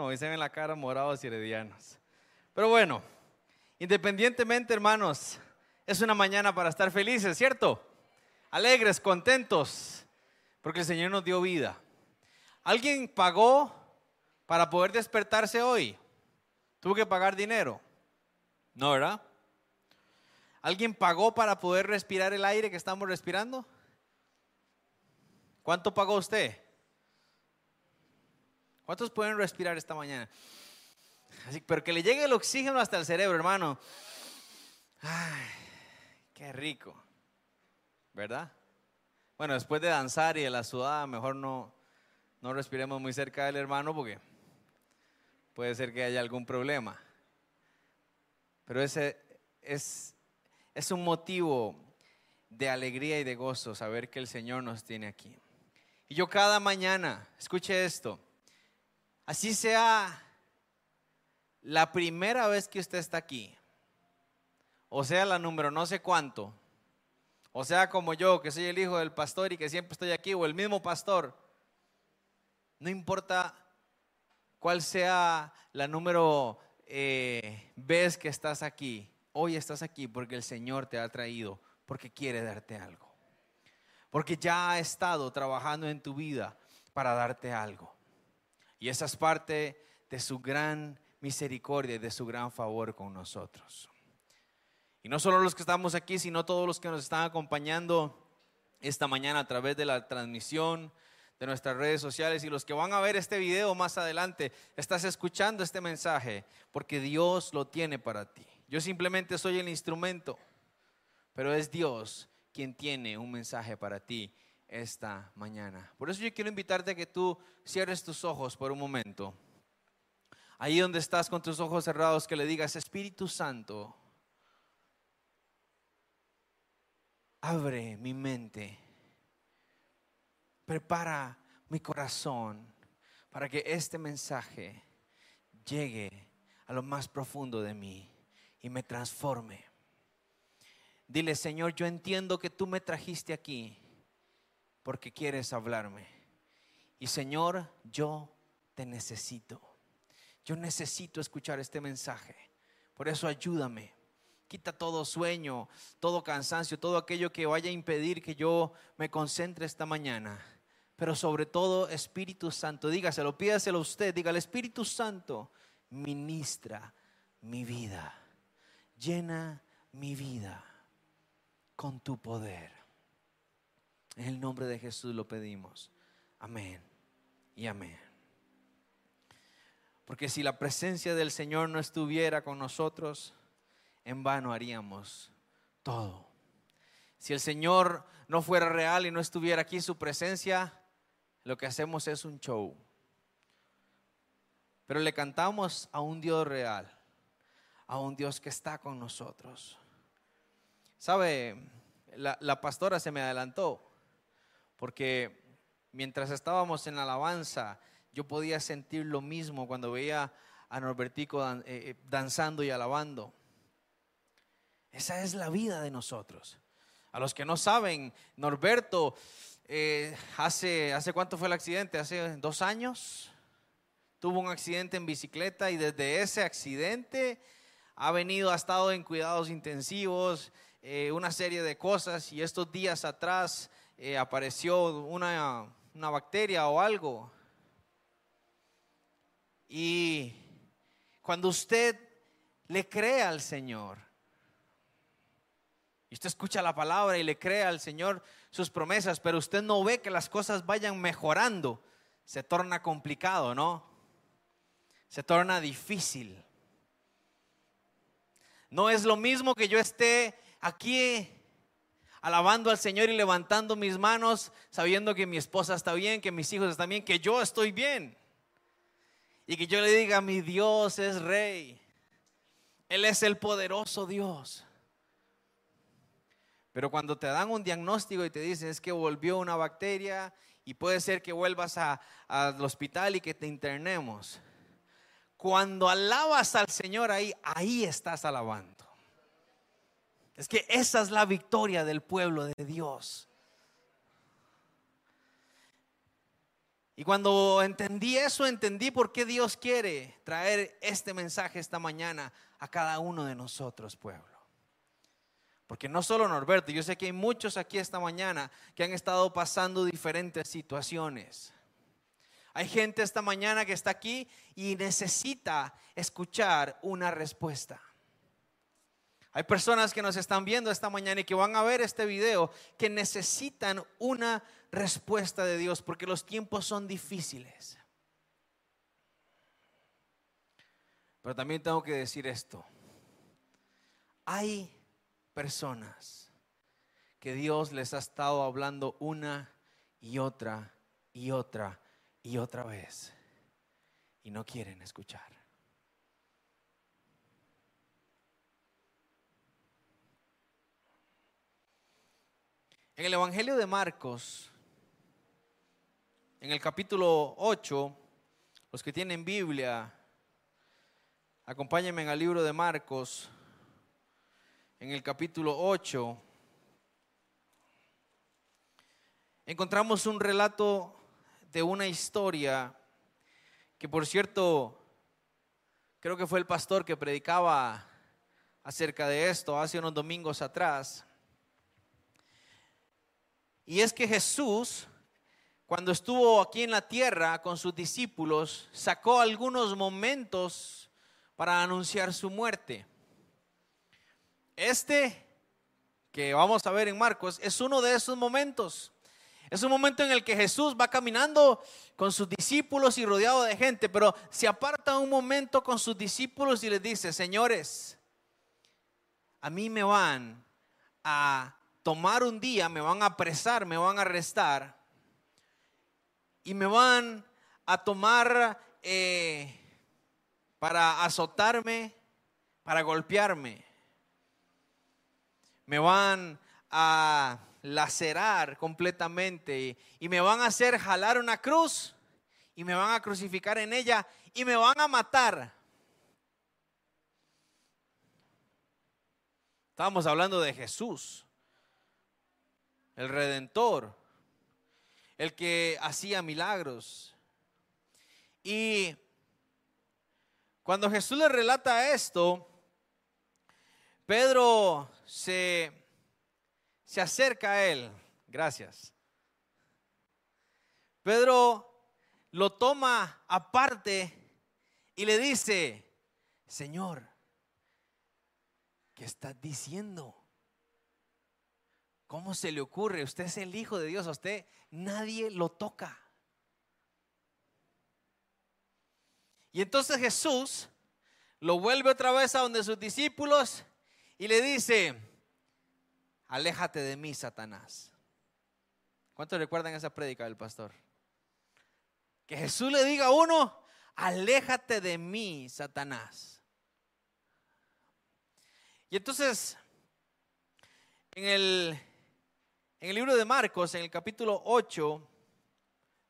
Hoy se ven la cara morados y heredianos. Pero bueno, independientemente, hermanos, es una mañana para estar felices, ¿cierto? Alegres, contentos, porque el Señor nos dio vida. ¿Alguien pagó para poder despertarse hoy? ¿Tuvo que pagar dinero? No, ¿verdad? ¿Alguien pagó para poder respirar el aire que estamos respirando? ¿Cuánto pagó usted? ¿Cuántos pueden respirar esta mañana? Así, pero que le llegue el oxígeno hasta el cerebro, hermano. Ay, qué rico. ¿Verdad? Bueno, después de danzar y de la sudada, mejor no, no respiremos muy cerca del hermano porque puede ser que haya algún problema. Pero ese es, es un motivo de alegría y de gozo saber que el Señor nos tiene aquí. Y yo cada mañana, escuche esto, Así sea la primera vez que usted está aquí, o sea la número no sé cuánto, o sea como yo, que soy el hijo del pastor y que siempre estoy aquí, o el mismo pastor, no importa cuál sea la número eh, vez que estás aquí, hoy estás aquí porque el Señor te ha traído, porque quiere darte algo, porque ya ha estado trabajando en tu vida para darte algo. Y esa es parte de su gran misericordia y de su gran favor con nosotros. Y no solo los que estamos aquí, sino todos los que nos están acompañando esta mañana a través de la transmisión de nuestras redes sociales y los que van a ver este video más adelante, estás escuchando este mensaje porque Dios lo tiene para ti. Yo simplemente soy el instrumento, pero es Dios quien tiene un mensaje para ti esta mañana. Por eso yo quiero invitarte a que tú cierres tus ojos por un momento. Ahí donde estás con tus ojos cerrados, que le digas, Espíritu Santo, abre mi mente, prepara mi corazón para que este mensaje llegue a lo más profundo de mí y me transforme. Dile, Señor, yo entiendo que tú me trajiste aquí porque quieres hablarme. Y Señor, yo te necesito. Yo necesito escuchar este mensaje. Por eso ayúdame. Quita todo sueño, todo cansancio, todo aquello que vaya a impedir que yo me concentre esta mañana. Pero sobre todo, Espíritu Santo, dígaselo, pídaselo a usted, diga, el Espíritu Santo ministra mi vida, llena mi vida con tu poder. En el nombre de Jesús lo pedimos. Amén y amén. Porque si la presencia del Señor no estuviera con nosotros, en vano haríamos todo. Si el Señor no fuera real y no estuviera aquí su presencia, lo que hacemos es un show. Pero le cantamos a un Dios real, a un Dios que está con nosotros. ¿Sabe? La, la pastora se me adelantó porque mientras estábamos en alabanza, yo podía sentir lo mismo cuando veía a Norbertico eh, eh, danzando y alabando. Esa es la vida de nosotros. A los que no saben, Norberto, eh, hace, ¿hace cuánto fue el accidente? Hace dos años. Tuvo un accidente en bicicleta y desde ese accidente ha venido, ha estado en cuidados intensivos, una serie de cosas y estos días atrás eh, apareció una, una bacteria o algo. Y cuando usted le cree al Señor, y usted escucha la palabra y le cree al Señor sus promesas, pero usted no ve que las cosas vayan mejorando, se torna complicado, ¿no? Se torna difícil. No es lo mismo que yo esté aquí alabando al Señor y levantando mis manos, sabiendo que mi esposa está bien, que mis hijos están bien, que yo estoy bien. Y que yo le diga, mi Dios es rey. Él es el poderoso Dios. Pero cuando te dan un diagnóstico y te dicen es que volvió una bacteria y puede ser que vuelvas al hospital y que te internemos. Cuando alabas al Señor ahí, ahí estás alabando. Es que esa es la victoria del pueblo de Dios. Y cuando entendí eso, entendí por qué Dios quiere traer este mensaje esta mañana a cada uno de nosotros, pueblo. Porque no solo Norberto, yo sé que hay muchos aquí esta mañana que han estado pasando diferentes situaciones. Hay gente esta mañana que está aquí y necesita escuchar una respuesta. Hay personas que nos están viendo esta mañana y que van a ver este video que necesitan una respuesta de Dios porque los tiempos son difíciles. Pero también tengo que decir esto. Hay personas que Dios les ha estado hablando una y otra y otra y otra vez y no quieren escuchar. En el Evangelio de Marcos, en el capítulo 8, los que tienen Biblia, acompáñenme al libro de Marcos, en el capítulo 8, encontramos un relato de una historia que por cierto, creo que fue el pastor que predicaba acerca de esto hace unos domingos atrás. Y es que Jesús cuando estuvo aquí en la tierra con sus discípulos, sacó algunos momentos para anunciar su muerte. Este, que vamos a ver en Marcos, es uno de esos momentos. Es un momento en el que Jesús va caminando con sus discípulos y rodeado de gente, pero se aparta un momento con sus discípulos y les dice, señores, a mí me van a tomar un día, me van a apresar, me van a arrestar y me van a tomar eh, para azotarme, para golpearme. Me van a lacerar completamente y me van a hacer jalar una cruz y me van a crucificar en ella y me van a matar. Estábamos hablando de Jesús, el redentor, el que hacía milagros. Y cuando Jesús le relata esto, Pedro se, se acerca a él. Gracias. Pedro lo toma aparte y le dice, Señor, ¿qué estás diciendo? ¿Cómo se le ocurre? Usted es el Hijo de Dios, a usted nadie lo toca. Y entonces Jesús lo vuelve otra vez a donde sus discípulos y le dice, aléjate de mí, Satanás. ¿Cuántos recuerdan esa prédica del pastor? Que Jesús le diga a uno, aléjate de mí, Satanás. Y entonces, en el en el libro de Marcos, en el capítulo 8,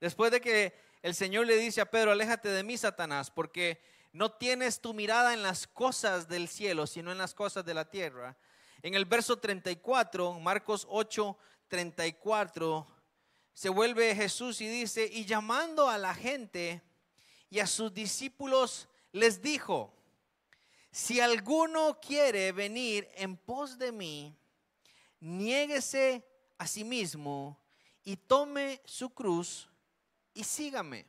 después de que el Señor le dice a Pedro, aléjate de mí, Satanás, porque no tienes tu mirada en las cosas del cielo, sino en las cosas de la tierra. En el verso 34, Marcos 8, 34, se vuelve Jesús y dice, y llamando a la gente y a sus discípulos, les dijo, si alguno quiere venir en pos de mí, niéguese a sí mismo y tome su cruz y sígame.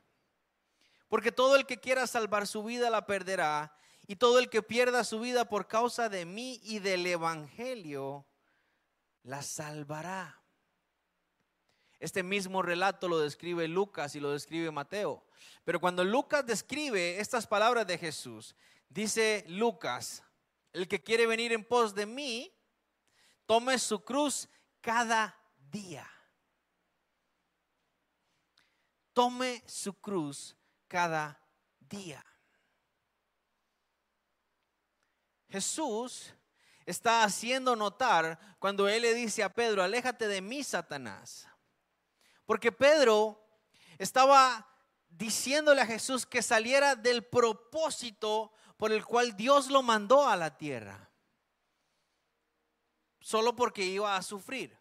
Porque todo el que quiera salvar su vida la perderá, y todo el que pierda su vida por causa de mí y del Evangelio la salvará. Este mismo relato lo describe Lucas y lo describe Mateo. Pero cuando Lucas describe estas palabras de Jesús, dice Lucas, el que quiere venir en pos de mí, tome su cruz cada día. Tome su cruz cada día. Jesús está haciendo notar cuando él le dice a Pedro, aléjate de mí, Satanás. Porque Pedro estaba diciéndole a Jesús que saliera del propósito por el cual Dios lo mandó a la tierra solo porque iba a sufrir,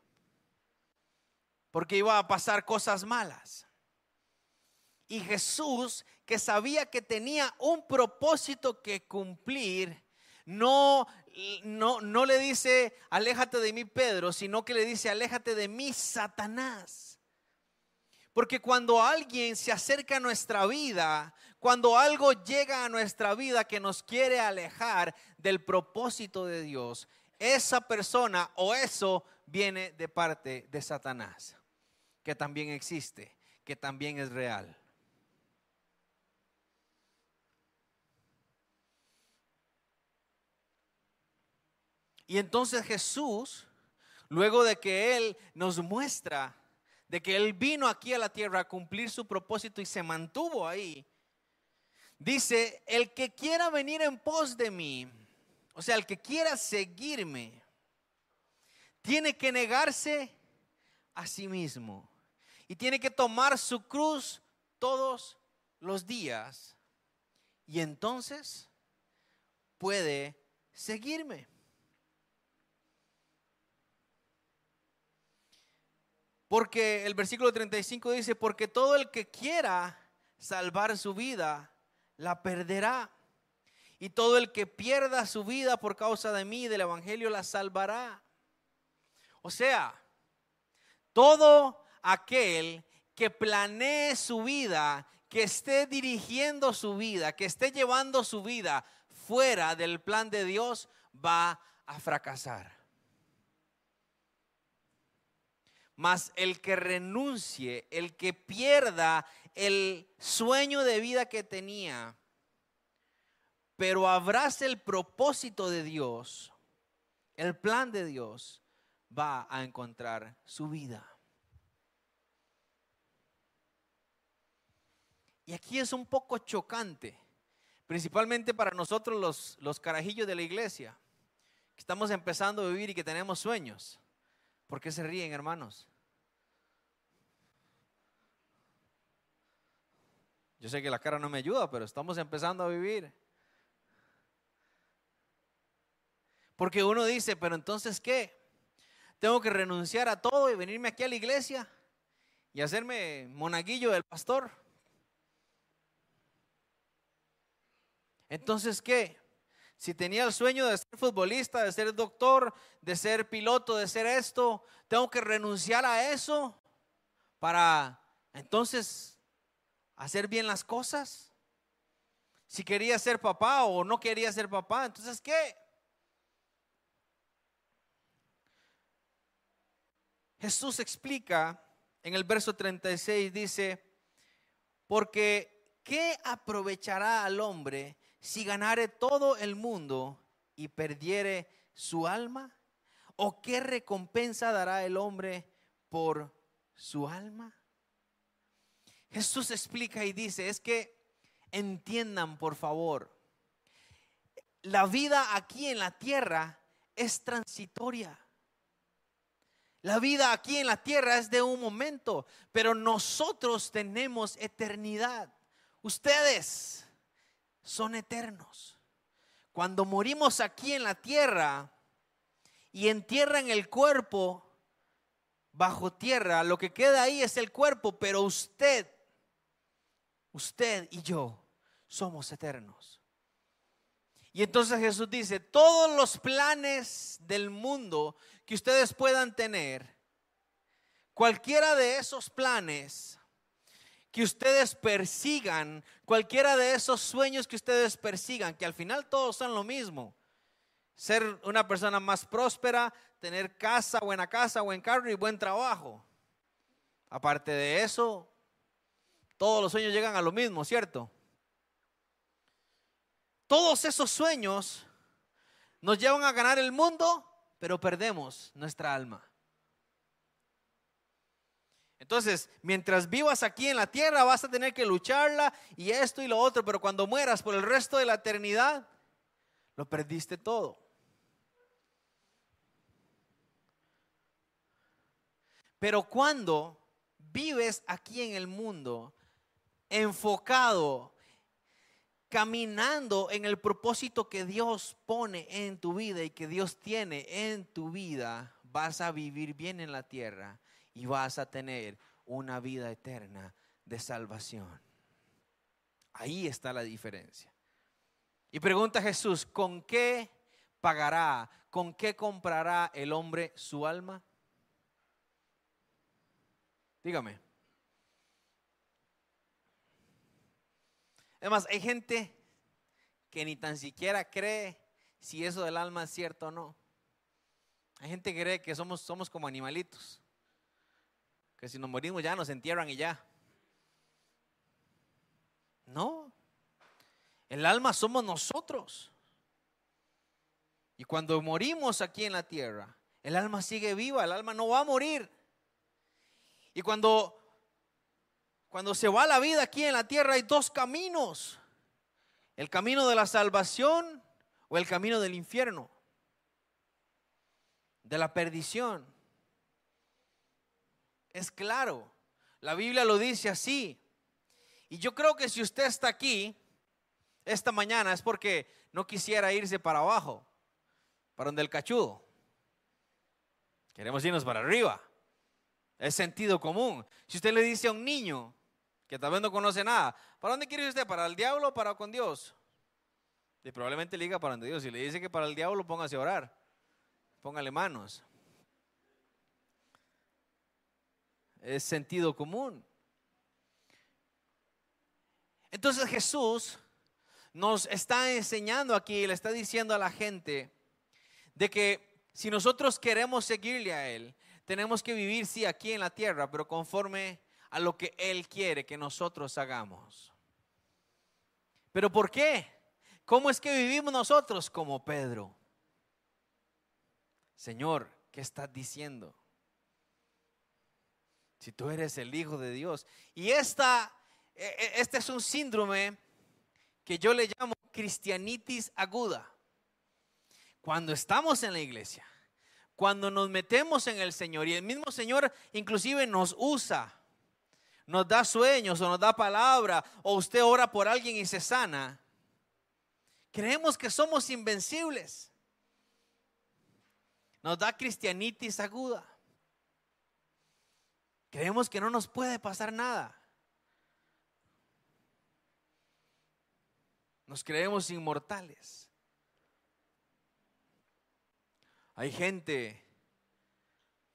porque iba a pasar cosas malas. Y Jesús, que sabía que tenía un propósito que cumplir, no, no, no le dice, aléjate de mí, Pedro, sino que le dice, aléjate de mí, Satanás. Porque cuando alguien se acerca a nuestra vida, cuando algo llega a nuestra vida que nos quiere alejar del propósito de Dios, esa persona o eso viene de parte de Satanás, que también existe, que también es real. Y entonces Jesús, luego de que Él nos muestra de que Él vino aquí a la tierra a cumplir su propósito y se mantuvo ahí, dice, el que quiera venir en pos de mí, o sea, el que quiera seguirme, tiene que negarse a sí mismo y tiene que tomar su cruz todos los días y entonces puede seguirme. Porque el versículo 35 dice, porque todo el que quiera salvar su vida, la perderá. Y todo el que pierda su vida por causa de mí, del Evangelio, la salvará. O sea, todo aquel que planee su vida, que esté dirigiendo su vida, que esté llevando su vida fuera del plan de Dios, va a fracasar. Mas el que renuncie, el que pierda el sueño de vida que tenía, pero abrace el propósito de Dios, el plan de Dios, va a encontrar su vida. Y aquí es un poco chocante, principalmente para nosotros los, los carajillos de la iglesia, que estamos empezando a vivir y que tenemos sueños. ¿Por qué se ríen, hermanos? Yo sé que la cara no me ayuda, pero estamos empezando a vivir. Porque uno dice, pero entonces ¿qué? Tengo que renunciar a todo y venirme aquí a la iglesia y hacerme monaguillo del pastor. Entonces, ¿qué? Si tenía el sueño de ser futbolista, de ser doctor, de ser piloto, de ser esto, tengo que renunciar a eso para entonces hacer bien las cosas. Si quería ser papá o no quería ser papá, entonces ¿qué? Jesús explica en el verso 36, dice, porque ¿qué aprovechará al hombre si ganare todo el mundo y perdiere su alma? ¿O qué recompensa dará el hombre por su alma? Jesús explica y dice, es que entiendan por favor, la vida aquí en la tierra es transitoria. La vida aquí en la tierra es de un momento, pero nosotros tenemos eternidad. Ustedes son eternos. Cuando morimos aquí en la tierra y entierran el cuerpo bajo tierra, lo que queda ahí es el cuerpo, pero usted, usted y yo somos eternos. Y entonces Jesús dice, todos los planes del mundo que ustedes puedan tener, cualquiera de esos planes que ustedes persigan, cualquiera de esos sueños que ustedes persigan, que al final todos son lo mismo. Ser una persona más próspera, tener casa, buena casa, buen carro y buen trabajo. Aparte de eso, todos los sueños llegan a lo mismo, ¿cierto? Todos esos sueños nos llevan a ganar el mundo, pero perdemos nuestra alma. Entonces, mientras vivas aquí en la tierra vas a tener que lucharla y esto y lo otro, pero cuando mueras por el resto de la eternidad, lo perdiste todo. Pero cuando vives aquí en el mundo, enfocado, caminando en el propósito que Dios pone en tu vida y que Dios tiene en tu vida, vas a vivir bien en la tierra y vas a tener una vida eterna de salvación. Ahí está la diferencia. Y pregunta Jesús, ¿con qué pagará, con qué comprará el hombre su alma? Dígame. Además, hay gente que ni tan siquiera cree si eso del alma es cierto o no. Hay gente que cree que somos, somos como animalitos, que si nos morimos ya nos entierran y ya. No, el alma somos nosotros. Y cuando morimos aquí en la tierra, el alma sigue viva, el alma no va a morir. Y cuando cuando se va la vida aquí en la tierra hay dos caminos. El camino de la salvación o el camino del infierno. De la perdición. Es claro. La Biblia lo dice así. Y yo creo que si usted está aquí esta mañana es porque no quisiera irse para abajo, para donde el cachudo. Queremos irnos para arriba. Es sentido común. Si usted le dice a un niño que tal vez no conoce nada, ¿para dónde quiere usted? ¿Para el diablo o para con Dios? Y probablemente le diga para donde Dios. Si le dice que para el diablo, póngase a orar. Póngale manos. Es sentido común. Entonces Jesús nos está enseñando aquí, le está diciendo a la gente de que si nosotros queremos seguirle a Él, tenemos que vivir, sí, aquí en la tierra, pero conforme a lo que Él quiere que nosotros hagamos. ¿Pero por qué? ¿Cómo es que vivimos nosotros como Pedro? Señor, ¿qué estás diciendo? Si tú eres el Hijo de Dios. Y esta e, e, este es un síndrome que yo le llamo cristianitis aguda. Cuando estamos en la iglesia, cuando nos metemos en el Señor y el mismo Señor inclusive nos usa, nos da sueños o nos da palabra o usted ora por alguien y se sana, creemos que somos invencibles. Nos da cristianitis aguda. Creemos que no nos puede pasar nada. Nos creemos inmortales. Hay gente,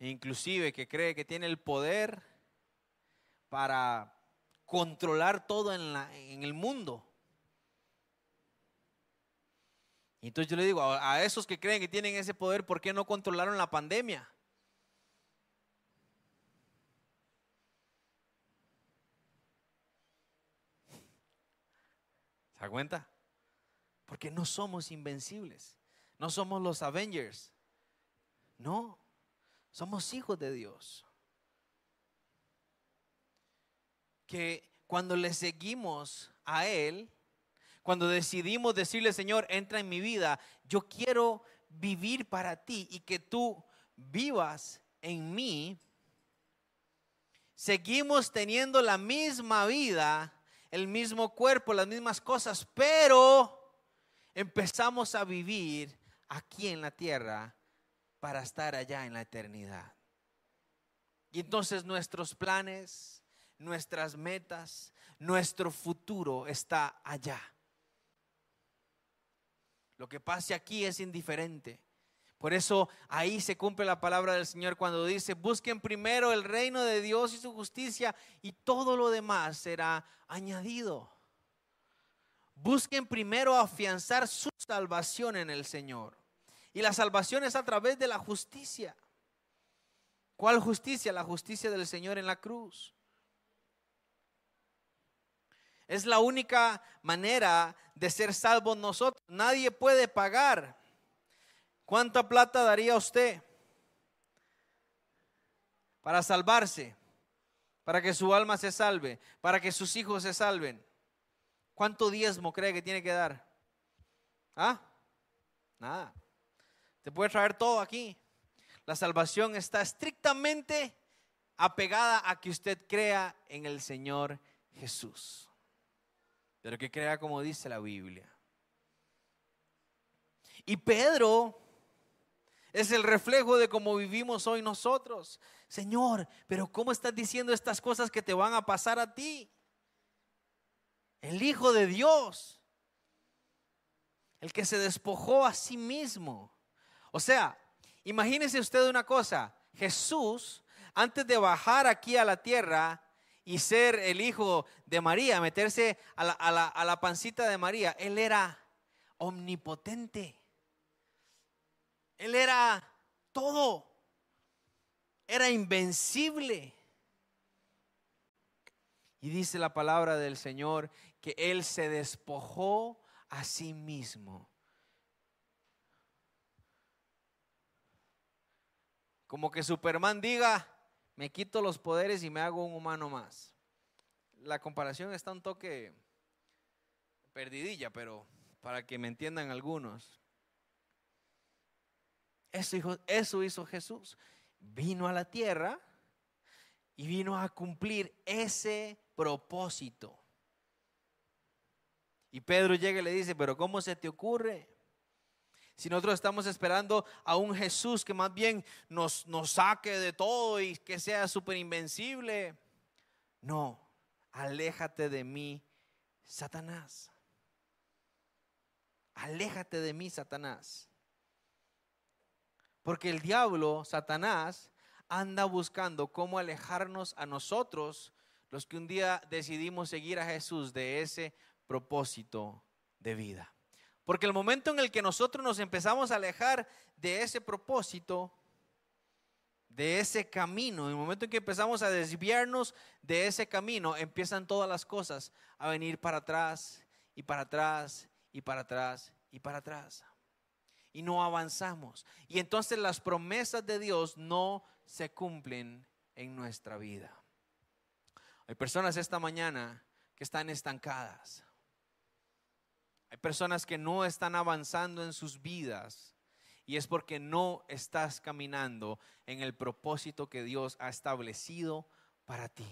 inclusive, que cree que tiene el poder para controlar todo en, la, en el mundo. Y entonces yo le digo, a, a esos que creen que tienen ese poder, ¿por qué no controlaron la pandemia? ¿Se da cuenta? Porque no somos invencibles. No somos los Avengers. No, somos hijos de Dios. Que cuando le seguimos a Él, cuando decidimos decirle, Señor, entra en mi vida, yo quiero vivir para ti y que tú vivas en mí, seguimos teniendo la misma vida el mismo cuerpo, las mismas cosas, pero empezamos a vivir aquí en la tierra para estar allá en la eternidad. Y entonces nuestros planes, nuestras metas, nuestro futuro está allá. Lo que pase aquí es indiferente. Por eso ahí se cumple la palabra del Señor cuando dice, busquen primero el reino de Dios y su justicia y todo lo demás será añadido. Busquen primero afianzar su salvación en el Señor. Y la salvación es a través de la justicia. ¿Cuál justicia? La justicia del Señor en la cruz. Es la única manera de ser salvos nosotros. Nadie puede pagar ¿Cuánta plata daría usted para salvarse? Para que su alma se salve, para que sus hijos se salven. ¿Cuánto diezmo cree que tiene que dar? ¿Ah? Nada. Te puede traer todo aquí. La salvación está estrictamente apegada a que usted crea en el Señor Jesús. Pero que crea como dice la Biblia. Y Pedro es el reflejo de cómo vivimos hoy nosotros. Señor, pero ¿cómo estás diciendo estas cosas que te van a pasar a ti? el Hijo de Dios, el que se despojó a sí mismo. O sea, imagínese usted una cosa, Jesús, antes de bajar aquí a la tierra y ser el hijo de María, meterse a la, a la pancita de María, él era omnipotente. Él era todo. Era invencible. Y dice la palabra del Señor que Él se despojó a sí mismo. Como que Superman diga, me quito los poderes y me hago un humano más. La comparación está un toque perdidilla, pero para que me entiendan algunos. Eso, hizo Jesús. Vino a la tierra y vino a cumplir ese propósito. Y Pedro llega y le dice, pero ¿cómo se te ocurre? Si nosotros estamos esperando a un Jesús que más bien nos, nos saque de todo y que sea súper invencible. No, aléjate de mí, Satanás. Aléjate de mí, Satanás. Porque el diablo, Satanás, anda buscando cómo alejarnos a nosotros, los que un día decidimos seguir a Jesús, de ese propósito de vida. Porque el momento en el que nosotros nos empezamos a alejar de ese propósito, de ese camino, el momento en que empezamos a desviarnos de ese camino, empiezan todas las cosas a venir para atrás y para atrás y para atrás y para atrás y no avanzamos. Y entonces las promesas de Dios no se cumplen en nuestra vida. Hay personas esta mañana que están estancadas. Hay personas que no están avanzando en sus vidas y es porque no estás caminando en el propósito que Dios ha establecido para ti.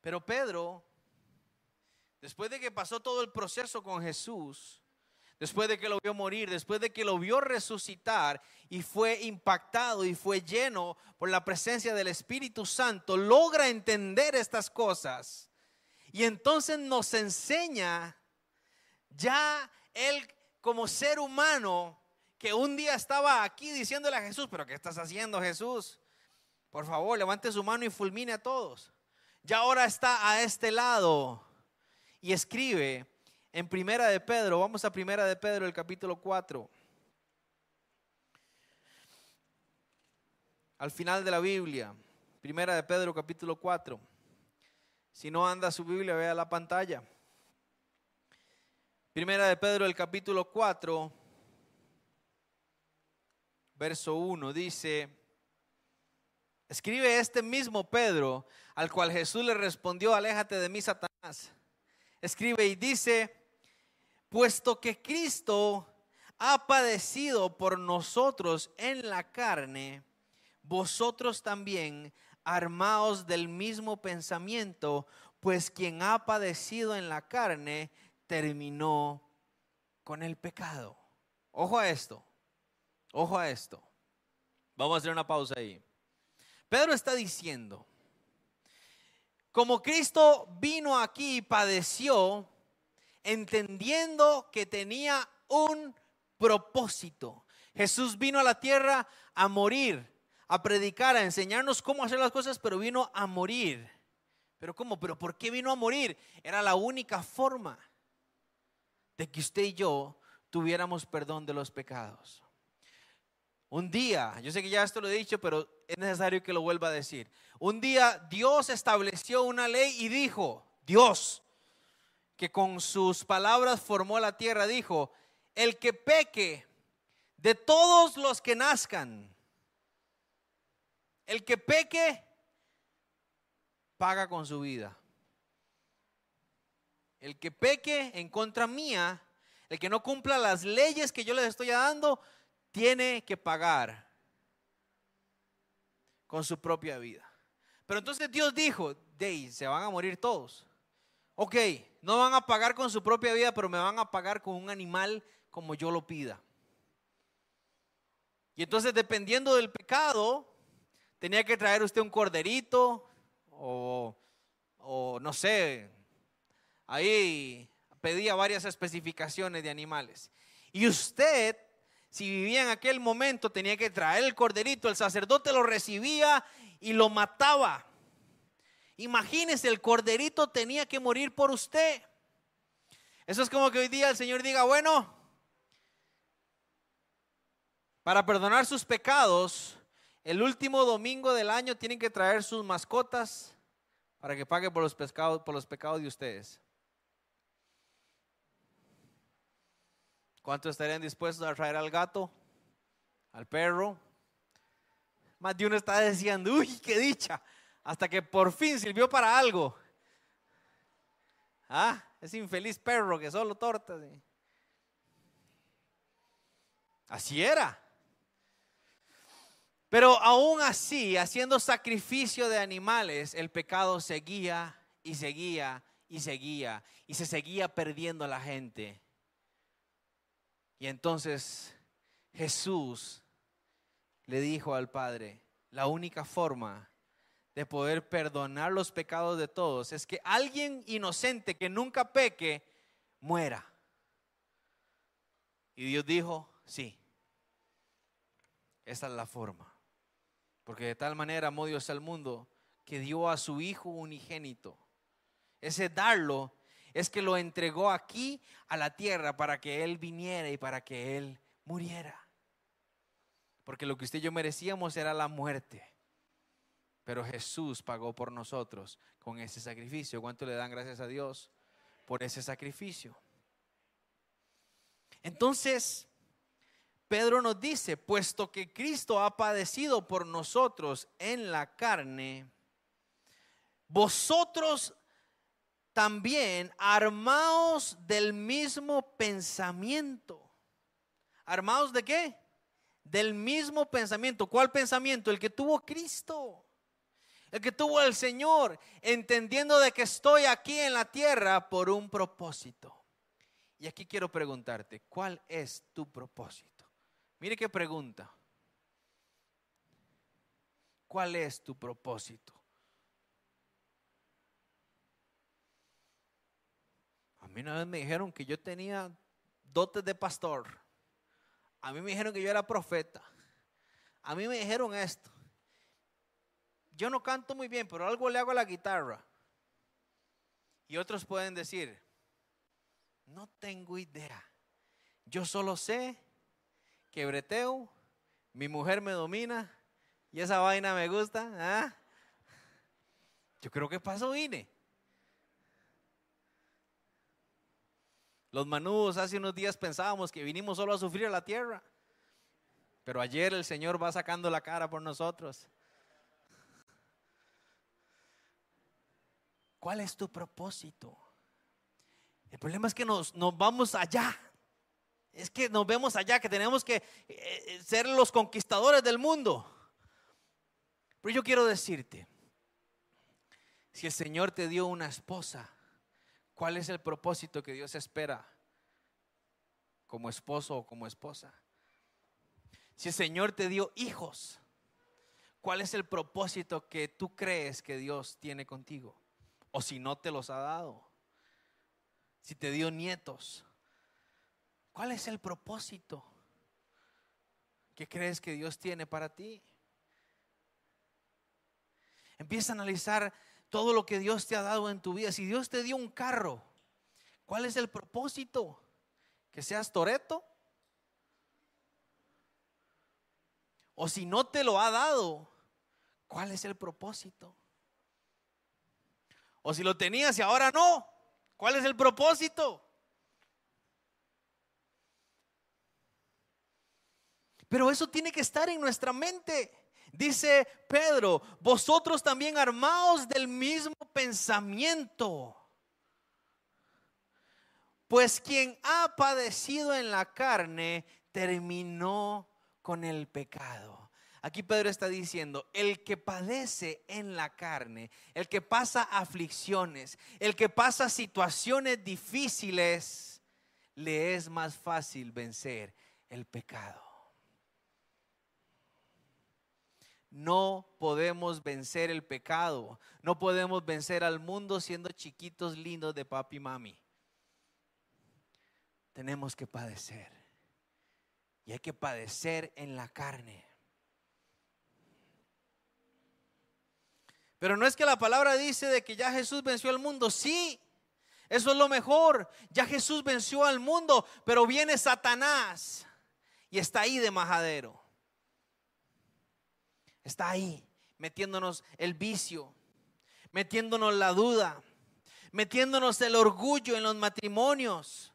Pero Pedro Después de que pasó todo el proceso con Jesús, después de que lo vio morir, después de que lo vio resucitar y fue impactado y fue lleno por la presencia del Espíritu Santo, logra entender estas cosas. Y entonces nos enseña ya él como ser humano que un día estaba aquí diciéndole a Jesús, pero ¿qué estás haciendo Jesús? Por favor, levante su mano y fulmine a todos. Ya ahora está a este lado y escribe en Primera de Pedro, vamos a Primera de Pedro, el capítulo 4. Al final de la Biblia, Primera de Pedro, capítulo 4. Si no anda su Biblia, vea la pantalla. Primera de Pedro, el capítulo 4, verso 1, dice, escribe este mismo Pedro, al cual Jesús le respondió, aléjate de mí, Satanás escribe y dice, puesto que Cristo ha padecido por nosotros en la carne, vosotros también armaos del mismo pensamiento, pues quien ha padecido en la carne terminó con el pecado. Ojo a esto, ojo a esto. Vamos a hacer una pausa ahí. Pedro está diciendo, como Cristo vino aquí y padeció, entendiendo que tenía un propósito. Jesús vino a la tierra a morir, a predicar, a enseñarnos cómo hacer las cosas, pero vino a morir. ¿Pero cómo? ¿Pero por qué vino a morir? Era la única forma de que usted y yo tuviéramos perdón de los pecados. Un día, yo sé que ya esto lo he dicho, pero es necesario que lo vuelva a decir. Un día Dios estableció una ley y dijo, Dios, que con sus palabras formó la tierra, dijo, el que peque de todos los que nazcan, el que peque, paga con su vida. El que peque en contra mía, el que no cumpla las leyes que yo les estoy dando, tiene que pagar con su propia vida. Pero entonces Dios dijo, de se van a morir todos. Ok, no van a pagar con su propia vida, pero me van a pagar con un animal como yo lo pida. Y entonces dependiendo del pecado, tenía que traer usted un corderito o, o no sé, ahí pedía varias especificaciones de animales. Y usted, si vivía en aquel momento, tenía que traer el corderito, el sacerdote lo recibía y lo mataba. Imagínese, el corderito tenía que morir por usted. Eso es como que hoy día el Señor diga, bueno, para perdonar sus pecados, el último domingo del año tienen que traer sus mascotas para que pague por los, por los pecados de ustedes. ¿Cuántos estarían dispuestos a traer al gato, al perro? Más de uno está diciendo, uy, qué dicha, hasta que por fin sirvió para algo. Ah, ese infeliz perro que solo tortas. Así era. Pero aún así, haciendo sacrificio de animales, el pecado seguía y seguía y seguía y se seguía perdiendo la gente. Y entonces Jesús le dijo al Padre, la única forma de poder perdonar los pecados de todos es que alguien inocente que nunca peque muera. Y Dios dijo, sí, esa es la forma. Porque de tal manera amó Dios al mundo que dio a su Hijo unigénito. Ese darlo es que lo entregó aquí a la tierra para que Él viniera y para que Él muriera. Porque lo que usted y yo merecíamos era la muerte. Pero Jesús pagó por nosotros con ese sacrificio. ¿Cuánto le dan gracias a Dios por ese sacrificio? Entonces, Pedro nos dice, puesto que Cristo ha padecido por nosotros en la carne, vosotros también armaos del mismo pensamiento. ¿Armaos de qué? Del mismo pensamiento. ¿Cuál pensamiento? El que tuvo Cristo. El que tuvo el Señor, entendiendo de que estoy aquí en la tierra por un propósito. Y aquí quiero preguntarte, ¿cuál es tu propósito? Mire qué pregunta. ¿Cuál es tu propósito? A mí una vez me dijeron que yo tenía dotes de pastor. A mí me dijeron que yo era profeta. A mí me dijeron esto. Yo no canto muy bien, pero algo le hago a la guitarra. Y otros pueden decir, no tengo idea. Yo solo sé que breteo, mi mujer me domina y esa vaina me gusta. ¿ah? Yo creo que pasó INE. Los manudos hace unos días pensábamos que vinimos solo a sufrir a la tierra. Pero ayer el Señor va sacando la cara por nosotros. ¿Cuál es tu propósito? El problema es que nos, nos vamos allá. Es que nos vemos allá, que tenemos que eh, eh, ser los conquistadores del mundo. Pero yo quiero decirte, si el Señor te dio una esposa, ¿Cuál es el propósito que Dios espera como esposo o como esposa? Si el Señor te dio hijos, ¿cuál es el propósito que tú crees que Dios tiene contigo? O si no te los ha dado. Si te dio nietos, ¿cuál es el propósito que crees que Dios tiene para ti? Empieza a analizar todo lo que Dios te ha dado en tu vida. Si Dios te dio un carro, ¿cuál es el propósito? ¿Que seas toreto? O si no te lo ha dado, ¿cuál es el propósito? O si lo tenías y ahora no, ¿cuál es el propósito? Pero eso tiene que estar en nuestra mente. Dice Pedro, vosotros también armaos del mismo pensamiento. Pues quien ha padecido en la carne terminó con el pecado. Aquí Pedro está diciendo, el que padece en la carne, el que pasa aflicciones, el que pasa situaciones difíciles, le es más fácil vencer el pecado. No podemos vencer el pecado, no podemos vencer al mundo siendo chiquitos lindos de papi y mami. Tenemos que padecer. Y hay que padecer en la carne. Pero no es que la palabra dice de que ya Jesús venció al mundo. Sí, eso es lo mejor. Ya Jesús venció al mundo, pero viene Satanás y está ahí de majadero. Está ahí metiéndonos el vicio, metiéndonos la duda, metiéndonos el orgullo en los matrimonios,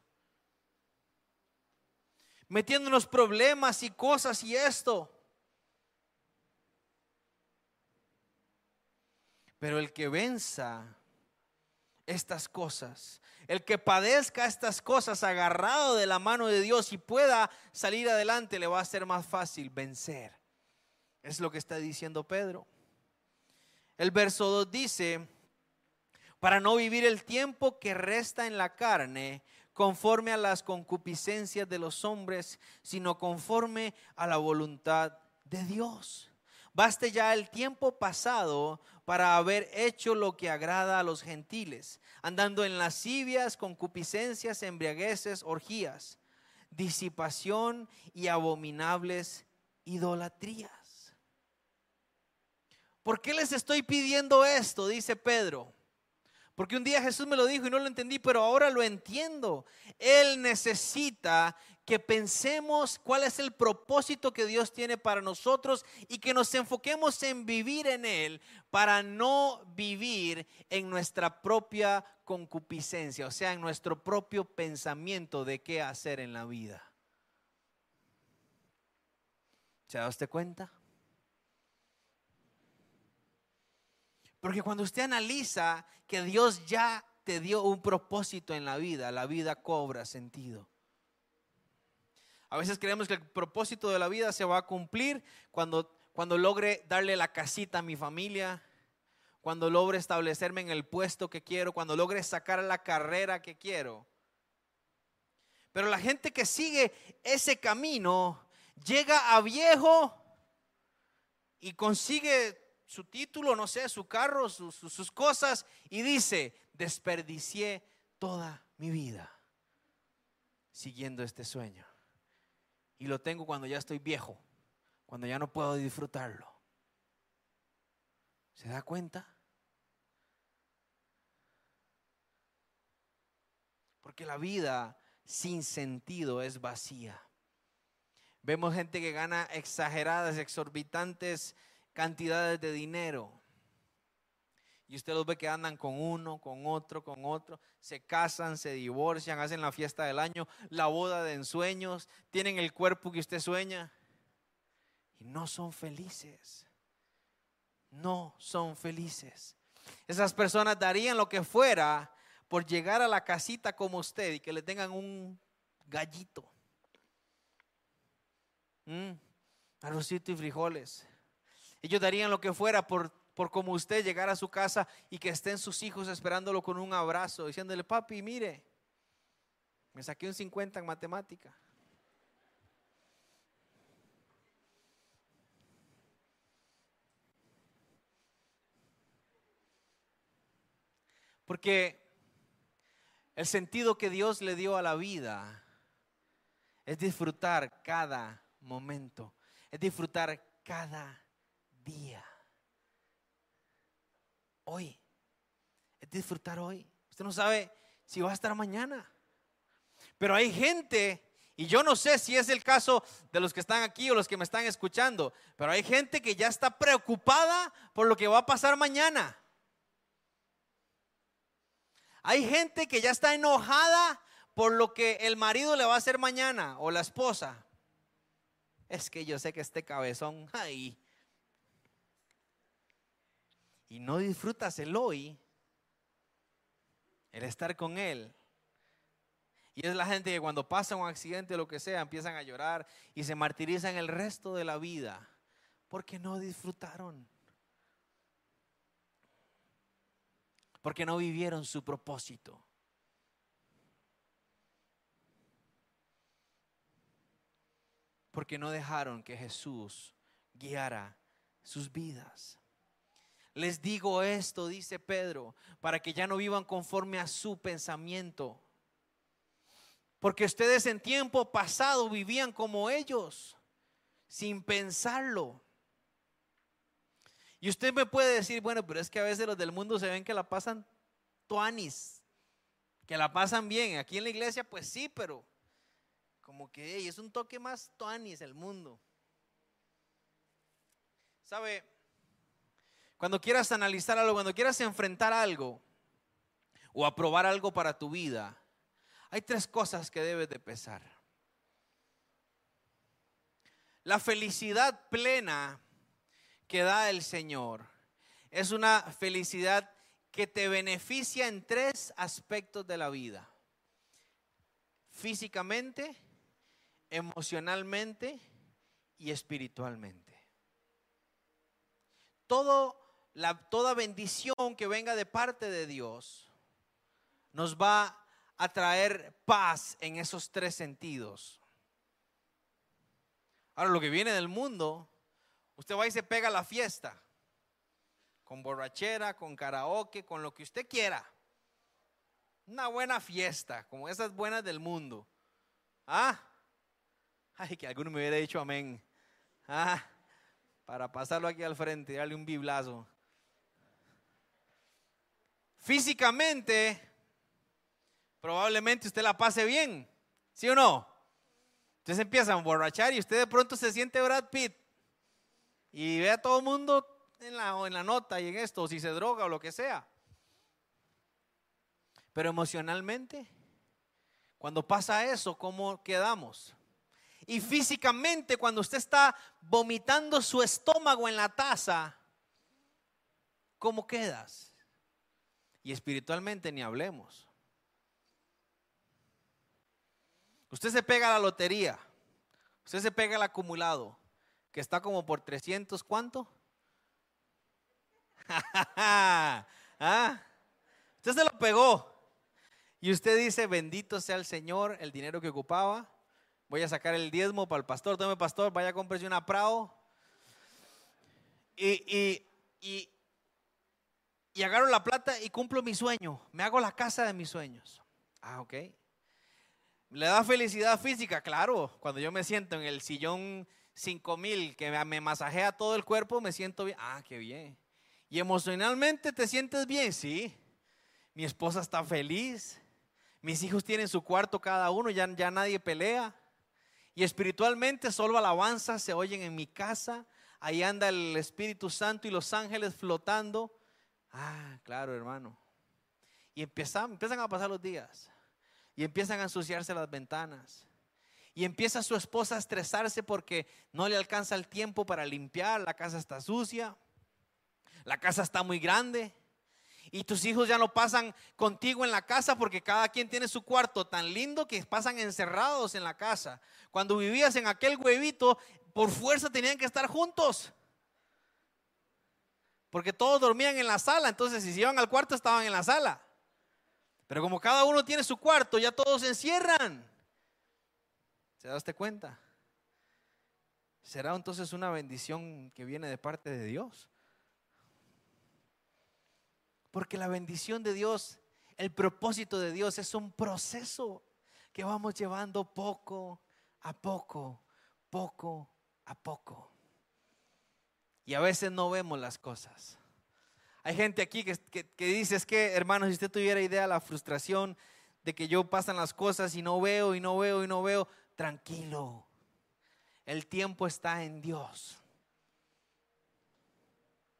metiéndonos problemas y cosas y esto. Pero el que venza estas cosas, el que padezca estas cosas agarrado de la mano de Dios y pueda salir adelante, le va a ser más fácil vencer. Es lo que está diciendo Pedro. El verso 2 dice, para no vivir el tiempo que resta en la carne conforme a las concupiscencias de los hombres, sino conforme a la voluntad de Dios. Baste ya el tiempo pasado para haber hecho lo que agrada a los gentiles, andando en lascivias, concupiscencias, embriagueces, orgías, disipación y abominables idolatrías. ¿Por qué les estoy pidiendo esto? Dice Pedro. Porque un día Jesús me lo dijo y no lo entendí, pero ahora lo entiendo. Él necesita que pensemos cuál es el propósito que Dios tiene para nosotros y que nos enfoquemos en vivir en Él para no vivir en nuestra propia concupiscencia, o sea, en nuestro propio pensamiento de qué hacer en la vida. ¿Se da usted cuenta? Porque cuando usted analiza que Dios ya te dio un propósito en la vida, la vida cobra sentido. A veces creemos que el propósito de la vida se va a cumplir cuando, cuando logre darle la casita a mi familia, cuando logre establecerme en el puesto que quiero, cuando logre sacar la carrera que quiero. Pero la gente que sigue ese camino llega a viejo y consigue su título, no sé, su carro, sus cosas y dice, desperdicié toda mi vida siguiendo este sueño. Y lo tengo cuando ya estoy viejo, cuando ya no puedo disfrutarlo. ¿Se da cuenta? Porque la vida sin sentido es vacía. Vemos gente que gana exageradas, exorbitantes cantidades de dinero. Y usted los ve que andan con uno, con otro, con otro, se casan, se divorcian, hacen la fiesta del año, la boda de ensueños, tienen el cuerpo que usted sueña y no son felices. No son felices. Esas personas darían lo que fuera por llegar a la casita como usted y que le tengan un gallito, mm, arrocito y frijoles. Ellos darían lo que fuera por por como usted llegar a su casa y que estén sus hijos esperándolo con un abrazo, diciéndole, papi, mire, me saqué un 50 en matemática. Porque el sentido que Dios le dio a la vida es disfrutar cada momento, es disfrutar cada día hoy. Es disfrutar hoy. Usted no sabe si va a estar mañana. Pero hay gente, y yo no sé si es el caso de los que están aquí o los que me están escuchando, pero hay gente que ya está preocupada por lo que va a pasar mañana. Hay gente que ya está enojada por lo que el marido le va a hacer mañana o la esposa. Es que yo sé que este cabezón ahí y no disfrutas el hoy, el estar con Él. Y es la gente que cuando pasa un accidente o lo que sea, empiezan a llorar y se martirizan el resto de la vida porque no disfrutaron. Porque no vivieron su propósito. Porque no dejaron que Jesús guiara sus vidas. Les digo esto, dice Pedro, para que ya no vivan conforme a su pensamiento. Porque ustedes en tiempo pasado vivían como ellos, sin pensarlo. Y usted me puede decir, bueno, pero es que a veces los del mundo se ven que la pasan tuanis, que la pasan bien. Aquí en la iglesia, pues sí, pero como que es un toque más tuanis el mundo. ¿Sabe? Cuando quieras analizar algo, cuando quieras enfrentar algo o aprobar algo para tu vida, hay tres cosas que debes de pesar. La felicidad plena que da el Señor es una felicidad que te beneficia en tres aspectos de la vida. Físicamente, emocionalmente y espiritualmente. Todo la, toda bendición que venga de parte de Dios nos va a traer paz en esos tres sentidos. Ahora, lo que viene del mundo, usted va y se pega a la fiesta, con borrachera, con karaoke, con lo que usted quiera. Una buena fiesta, como esas buenas del mundo. Ah, ay, que alguno me hubiera dicho amén. Ah, para pasarlo aquí al frente darle un biblazo. Físicamente, probablemente usted la pase bien, ¿sí o no? Entonces empieza a emborrachar y usted de pronto se siente Brad Pitt y ve a todo el mundo en la, en la nota y en esto, si se droga o lo que sea. Pero emocionalmente, cuando pasa eso, ¿cómo quedamos? Y físicamente, cuando usted está vomitando su estómago en la taza, ¿cómo quedas? Y espiritualmente ni hablemos. Usted se pega a la lotería, usted se pega al acumulado, que está como por 300, ¿cuánto? ¿Ah? Usted se lo pegó. Y usted dice, bendito sea el Señor, el dinero que ocupaba. Voy a sacar el diezmo para el pastor. Tome pastor, vaya a comprarse una prado. Y, y, y, y agarro la plata y cumplo mi sueño. Me hago la casa de mis sueños. Ah, ok. ¿Le da felicidad física? Claro. Cuando yo me siento en el sillón 5000 que me masajea todo el cuerpo, me siento bien. Ah, qué bien. ¿Y emocionalmente te sientes bien? Sí. Mi esposa está feliz. Mis hijos tienen su cuarto cada uno, ya, ya nadie pelea. Y espiritualmente solo alabanzas se oyen en mi casa. Ahí anda el Espíritu Santo y los ángeles flotando. Ah, claro, hermano. Y empiezan, empiezan a pasar los días. Y empiezan a ensuciarse las ventanas. Y empieza su esposa a estresarse porque no le alcanza el tiempo para limpiar. La casa está sucia. La casa está muy grande. Y tus hijos ya no pasan contigo en la casa porque cada quien tiene su cuarto tan lindo que pasan encerrados en la casa. Cuando vivías en aquel huevito, por fuerza tenían que estar juntos porque todos dormían en la sala, entonces si se iban al cuarto estaban en la sala. Pero como cada uno tiene su cuarto, ya todos se encierran. ¿Se daste cuenta? ¿Será entonces una bendición que viene de parte de Dios? Porque la bendición de Dios, el propósito de Dios es un proceso que vamos llevando poco a poco, poco a poco. Y a veces no vemos las cosas. Hay gente aquí que, que, dice, es que hermano, si usted tuviera idea la frustración de que yo pasan las cosas y no veo y no veo y no veo, tranquilo. El tiempo está en Dios.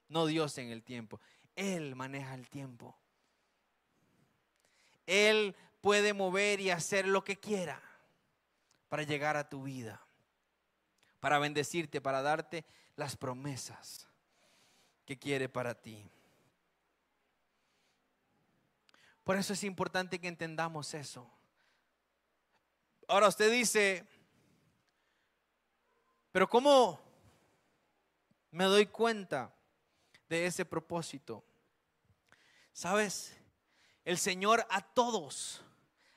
No Dios en el tiempo. Él maneja el tiempo. Él puede mover y hacer lo que quiera para llegar a tu vida, para bendecirte, para darte las promesas que quiere para ti. Por eso es importante que entendamos eso. Ahora usted dice, pero ¿cómo me doy cuenta de ese propósito? ¿Sabes? El Señor a todos,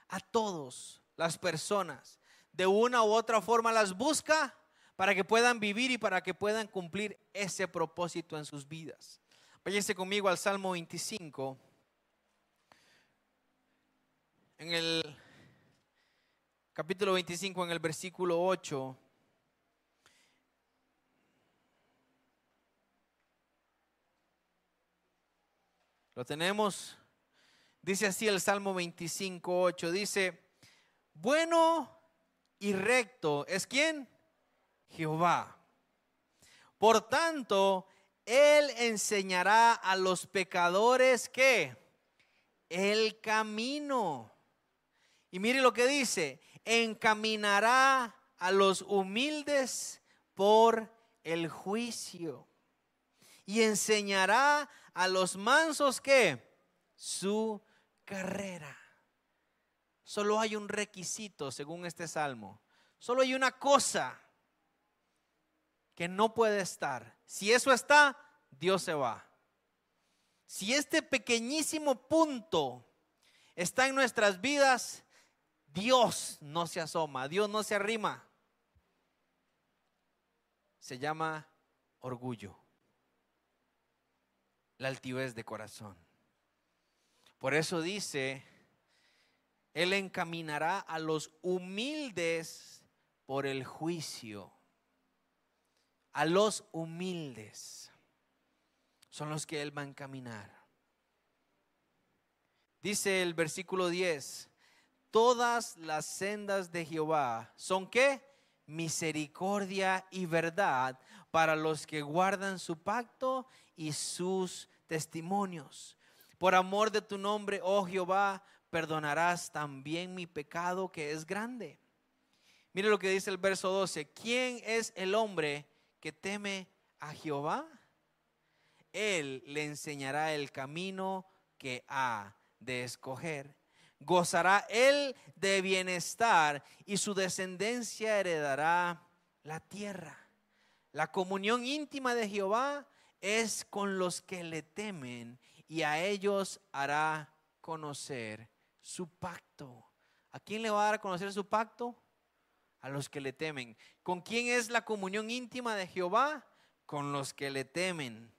a todos las personas, de una u otra forma las busca para que puedan vivir y para que puedan cumplir ese propósito en sus vidas. Váyase conmigo al Salmo 25. En el capítulo 25, en el versículo 8. Lo tenemos. Dice así el Salmo 25, 8. Dice, bueno y recto es quién? Jehová. Por tanto, Él enseñará a los pecadores que el camino. Y mire lo que dice, encaminará a los humildes por el juicio. Y enseñará a los mansos que su carrera. Solo hay un requisito según este salmo. Solo hay una cosa que no puede estar. Si eso está, Dios se va. Si este pequeñísimo punto está en nuestras vidas, Dios no se asoma, Dios no se arrima. Se llama orgullo la altivez de corazón. Por eso dice, Él encaminará a los humildes por el juicio. A los humildes son los que Él va a encaminar. Dice el versículo 10, todas las sendas de Jehová son qué? Misericordia y verdad para los que guardan su pacto y sus testimonios. Por amor de tu nombre, oh Jehová, perdonarás también mi pecado que es grande. Mire lo que dice el verso 12. ¿Quién es el hombre que teme a Jehová? Él le enseñará el camino que ha de escoger. Gozará él de bienestar y su descendencia heredará la tierra. La comunión íntima de Jehová es con los que le temen y a ellos hará conocer su pacto. ¿A quién le va a dar a conocer su pacto? A los que le temen. ¿Con quién es la comunión íntima de Jehová? Con los que le temen.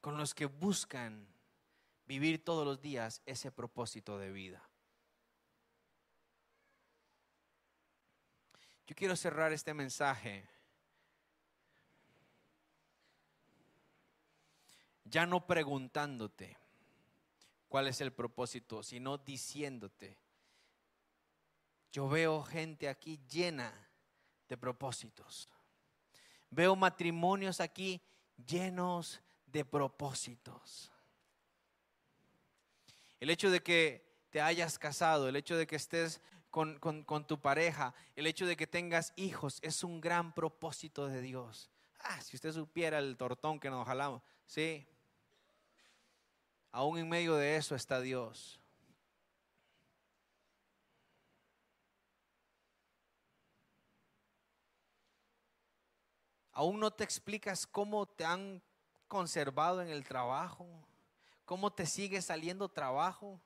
Con los que buscan vivir todos los días ese propósito de vida. Yo quiero cerrar este mensaje ya no preguntándote cuál es el propósito, sino diciéndote, yo veo gente aquí llena de propósitos. Veo matrimonios aquí llenos de propósitos. El hecho de que te hayas casado, el hecho de que estés con, tu pareja, el hecho de que tengas hijos, es un gran propósito de Dios. Ah, si usted supiera el tortón que nos jalamos, sí. Aún en medio de eso está Dios. Aún no te explicas cómo te han conservado en el trabajo, cómo te sigue saliendo trabajo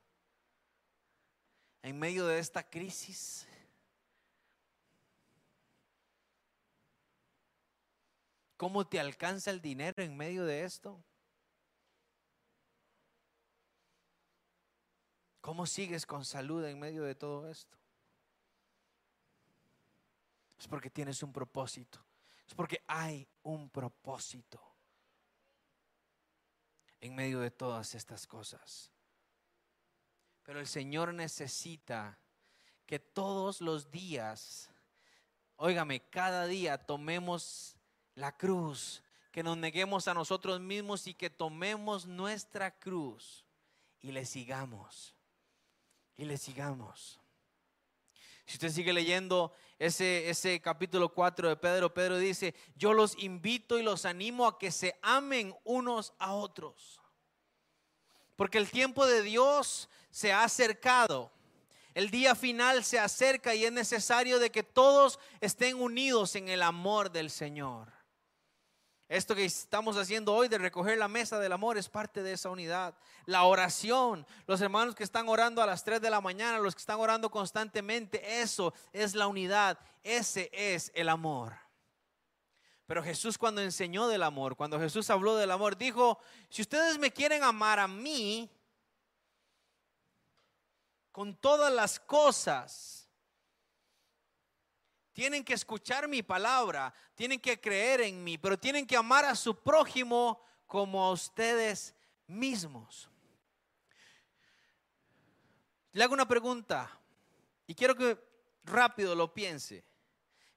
en medio de esta crisis? ¿Cómo te alcanza el dinero en medio de esto? ¿Cómo sigues con salud en medio de todo esto? Es porque tienes un propósito. Es porque hay un propósito en medio de todas estas cosas. Pero el Señor necesita que todos los días, óigame, cada día tomemos la cruz, que nos neguemos a nosotros mismos y que tomemos nuestra cruz y le sigamos. Y le sigamos. Si usted sigue leyendo ese, ese capítulo 4 de Pedro, Pedro dice, yo los invito y los animo a que se amen unos a otros. Porque el tiempo de Dios se ha acercado. El día final se acerca y es necesario de que todos estén unidos en el amor del Señor. Esto que estamos haciendo hoy de recoger la mesa del amor es parte de esa unidad. La oración, los hermanos que están orando a las 3 de la mañana, los que están orando constantemente, eso es la unidad, ese es el amor. Pero Jesús cuando enseñó del amor, cuando Jesús habló del amor, dijo, si ustedes me quieren amar a mí con todas las cosas, tienen que escuchar mi palabra, tienen que creer en mí, pero tienen que amar a su prójimo como a ustedes mismos. Le hago una pregunta y quiero que rápido lo piense.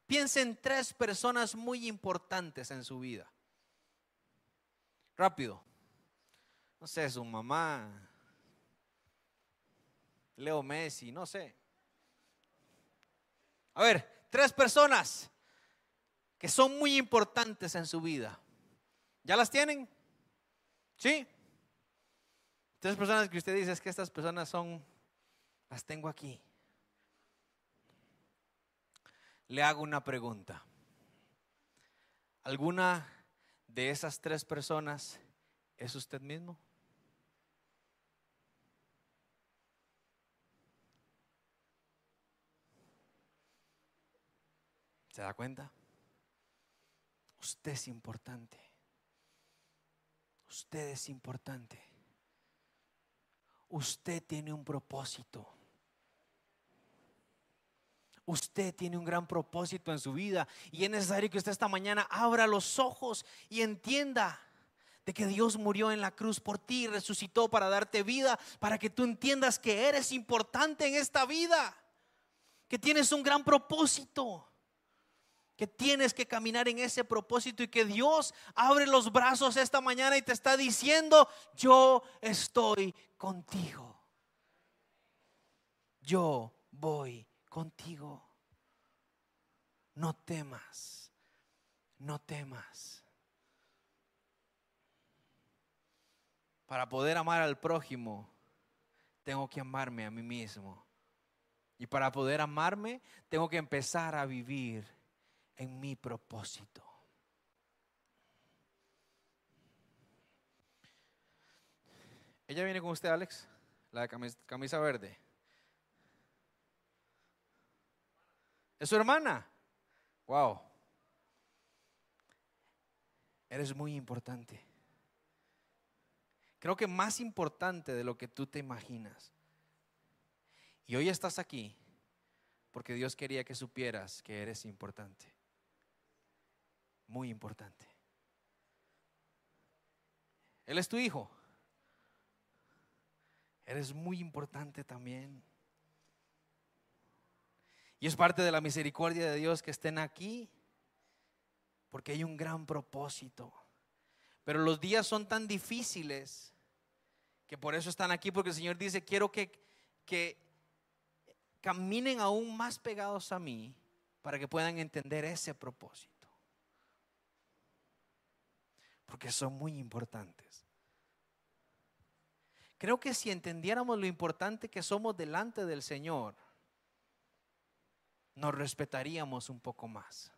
Piense en tres personas muy importantes en su vida. Rápido. No sé, su mamá, Leo Messi, no sé. A ver, Tres personas que son muy importantes en su vida. ¿Ya las tienen? ¿Sí? Tres personas que usted dice es que estas personas son, las tengo aquí. Le hago una pregunta. ¿Alguna de esas tres personas es usted mismo? ¿Se da cuenta? Usted es importante. Usted es importante. Usted tiene un propósito. Usted tiene un gran propósito en su vida y es necesario que usted esta mañana abra los ojos y entienda de que Dios murió en la cruz por ti y resucitó para darte vida, para que tú entiendas que eres importante en esta vida, que tienes un gran propósito que tienes que caminar en ese propósito y que Dios abre los brazos esta mañana y te está diciendo, yo estoy contigo. Yo voy contigo. No temas, no temas. Para poder amar al prójimo, tengo que amarme a mí mismo. Y para poder amarme, tengo que empezar a vivir en mi propósito. Ella viene con usted, Alex, la de camisa, verde. ¿Es su hermana? Wow. Eres muy importante. Creo que más importante de lo que tú te imaginas. Y hoy estás aquí porque Dios quería que supieras que eres importante muy importante. Él es tu hijo. Eres muy importante también. Y es parte de la misericordia de Dios que estén aquí, porque hay un gran propósito. Pero los días son tan difíciles que por eso están aquí, porque el Señor dice, quiero que, que caminen aún más pegados a mí para que puedan entender ese propósito porque son muy importantes. Creo que si entendiéramos lo importante que somos delante del Señor, nos respetaríamos un poco más.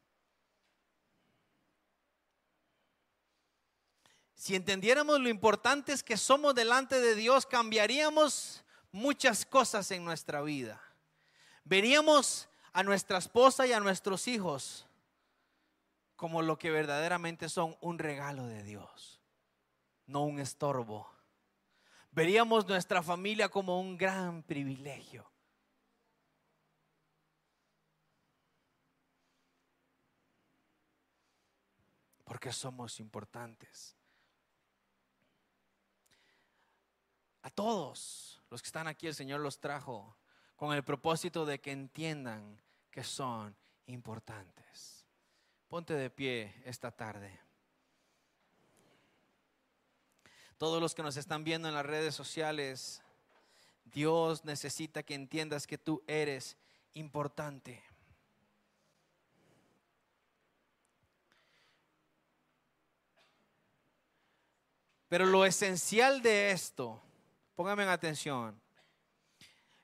Si entendiéramos lo importantes que somos delante de Dios, cambiaríamos muchas cosas en nuestra vida. Veríamos a nuestra esposa y a nuestros hijos como lo que verdaderamente son un regalo de Dios, no un estorbo. Veríamos nuestra familia como un gran privilegio. Porque somos importantes. A todos los que están aquí el Señor los trajo con el propósito de que entiendan que son importantes. Ponte de pie esta tarde. Todos los que nos están viendo en las redes sociales, Dios necesita que entiendas que tú eres importante. Pero lo esencial de esto, póngame en atención,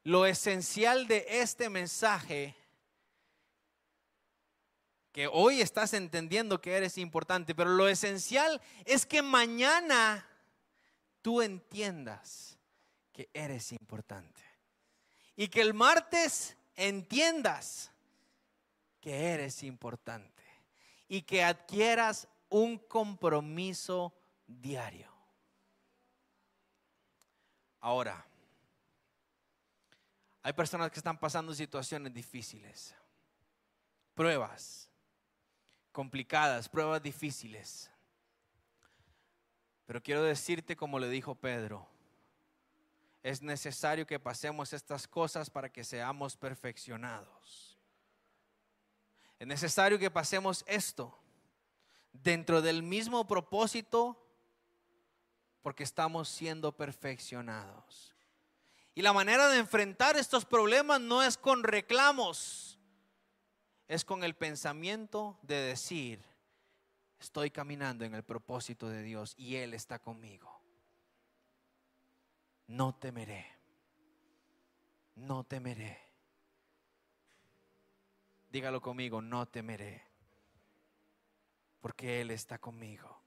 lo esencial de este mensaje que hoy estás entendiendo que eres importante, pero lo esencial es que mañana tú entiendas que eres importante. Y que el martes entiendas que eres importante. Y que adquieras un compromiso diario. Ahora, hay personas que están pasando situaciones difíciles, pruebas complicadas, pruebas difíciles. Pero quiero decirte como le dijo Pedro, es necesario que pasemos estas cosas para que seamos perfeccionados. Es necesario que pasemos esto dentro del mismo propósito porque estamos siendo perfeccionados. Y la manera de enfrentar estos problemas no es con reclamos, es con el pensamiento de decir, estoy caminando en el propósito de Dios y Él está conmigo. No temeré, no temeré. Dígalo conmigo, no temeré, porque Él está conmigo.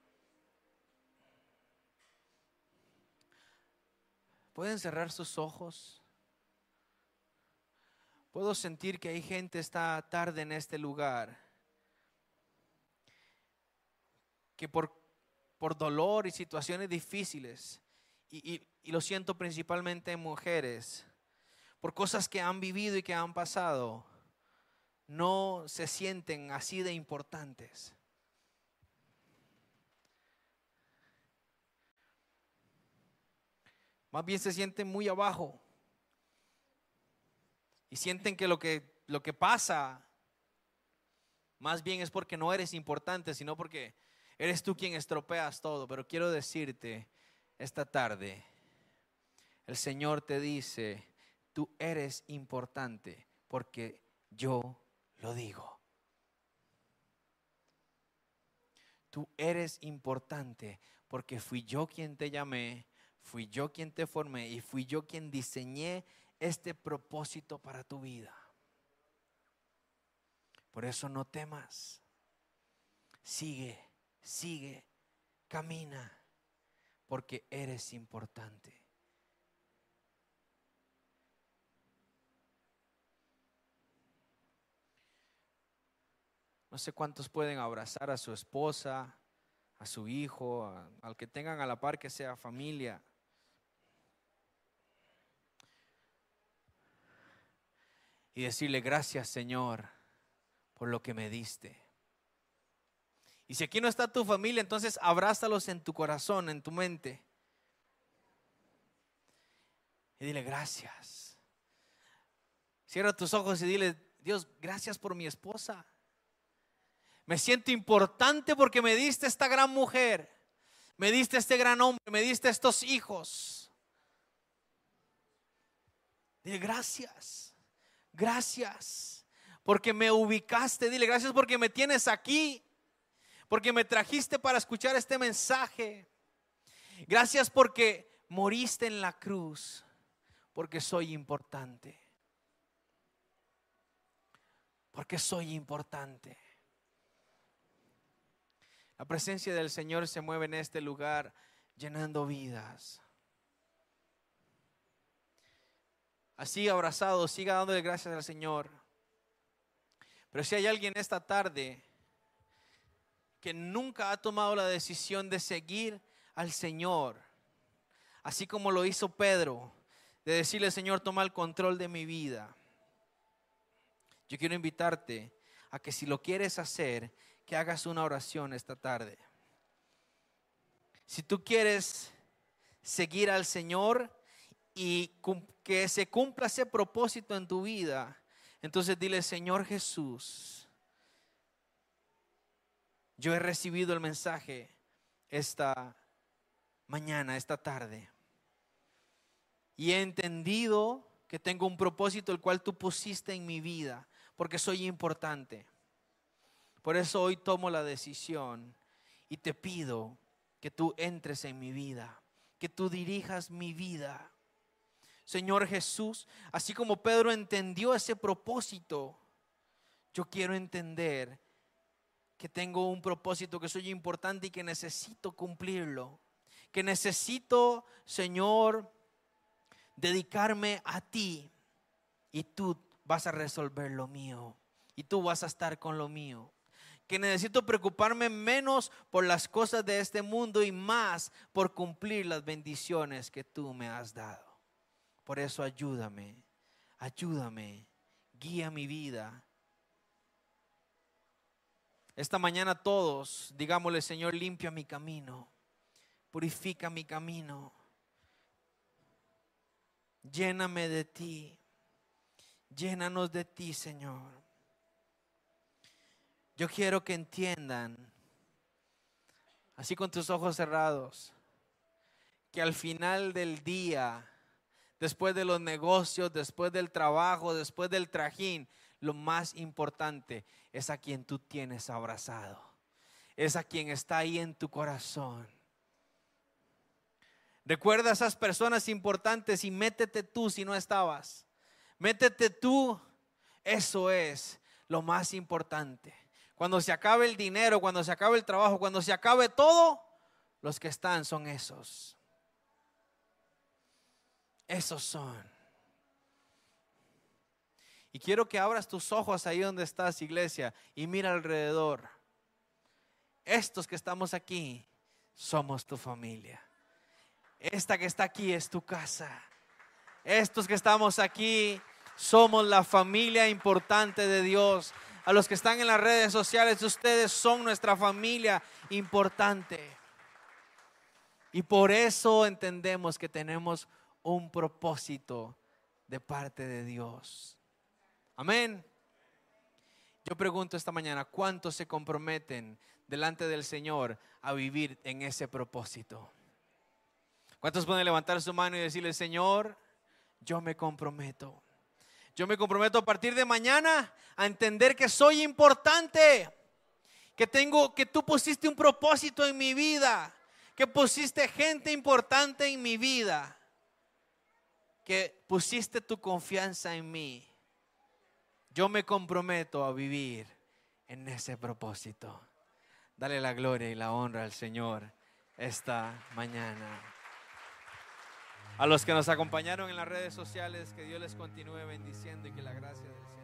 ¿Pueden cerrar sus ojos? Puedo sentir que hay gente esta tarde en este lugar que por, por dolor y situaciones difíciles, y, y lo siento principalmente en mujeres, por cosas que han vivido y que han pasado, no se sienten así de importantes. Más bien se sienten muy abajo y sienten que lo que, lo que pasa más bien es porque no eres importante, sino porque eres tú quien estropeas todo. Pero quiero decirte esta tarde, el Señor te dice, tú eres importante porque yo lo digo. Tú eres importante porque fui yo quien te llamé, fui yo quien te formé y fui yo quien diseñé este propósito para tu vida. Por eso no temas. Sigue, sigue, camina, porque eres importante. No sé cuántos pueden abrazar a su esposa, a su hijo, al que tengan a la par que sea familia. Y decirle gracias Señor por lo que me diste. Y si aquí no está tu familia, entonces abrázalos en tu corazón, en tu mente. Y dile gracias. Cierra tus ojos y dile, Dios, gracias por mi esposa. Me siento importante porque me diste esta gran mujer. Me diste este gran hombre, me diste estos hijos. Dile gracias. Gracias porque me ubicaste. Dile, gracias porque me tienes aquí. Porque me trajiste para escuchar este mensaje. Gracias porque moriste en la cruz. Porque soy importante. Porque soy importante. La presencia del Señor se mueve en este lugar llenando vidas. Así abrazado, siga dándole gracias al Señor. Pero si hay alguien esta tarde que nunca ha tomado la decisión de seguir al Señor, así como lo hizo Pedro, de decirle, Señor, toma el control de mi vida. Yo quiero invitarte a que si lo quieres hacer, que hagas una oración esta tarde. Si tú quieres seguir al Señor y que se cumpla ese propósito en tu vida, entonces dile, Señor Jesús, yo he recibido el mensaje esta mañana, esta tarde, y he entendido que tengo un propósito el cual tú pusiste en mi vida, porque soy importante. Por eso hoy tomo la decisión y te pido que tú entres en mi vida, que tú dirijas mi vida Señor Jesús, así como Pedro entendió ese propósito, yo quiero entender que tengo un propósito, que soy importante y que necesito cumplirlo. Que necesito, Señor, dedicarme a ti y tú vas a resolver lo mío y tú vas a estar con lo mío. Que necesito preocuparme menos por las cosas de este mundo y más por cumplir las bendiciones que tú me has dado. Por eso ayúdame, ayúdame, guía mi vida. Esta mañana todos, digámosle, Señor, limpia mi camino, purifica mi camino, lléname de ti, llénanos de ti, Señor. Yo quiero que entiendan, así con tus ojos cerrados, que al final del día, después de los negocios, después del trabajo, después del trajín, lo más importante es a quien tú tienes abrazado, es a quien está ahí en tu corazón. Recuerda a esas personas importantes y métete tú si no estabas. Métete tú, eso es lo más importante. Cuando se acabe el dinero, cuando se acabe el trabajo, cuando se acabe todo, los que están son esos. Esos son. Y quiero que abras tus ojos ahí donde estás, iglesia, y mira alrededor. Estos que estamos aquí somos tu familia. Esta que está aquí es tu casa. Estos que estamos aquí somos la familia importante de Dios a los que están en las redes sociales, ustedes son nuestra familia importante. Y por eso entendemos que tenemos un propósito de parte de Dios. Amén. Yo pregunto esta mañana, ¿cuántos se comprometen delante del Señor a vivir en ese propósito? ¿Cuántos pueden levantar su mano y decirle, Señor, yo me comprometo? Yo me comprometo a partir de mañana a entender que soy importante, que tengo, que tú pusiste un propósito en mi vida, que pusiste gente importante en mi vida, que pusiste tu confianza en mí. Yo me comprometo a vivir en ese propósito. Dale la gloria y la honra al Señor esta mañana. A los que nos acompañaron en las redes sociales, que Dios les continúe bendiciendo y que la gracia del Señor.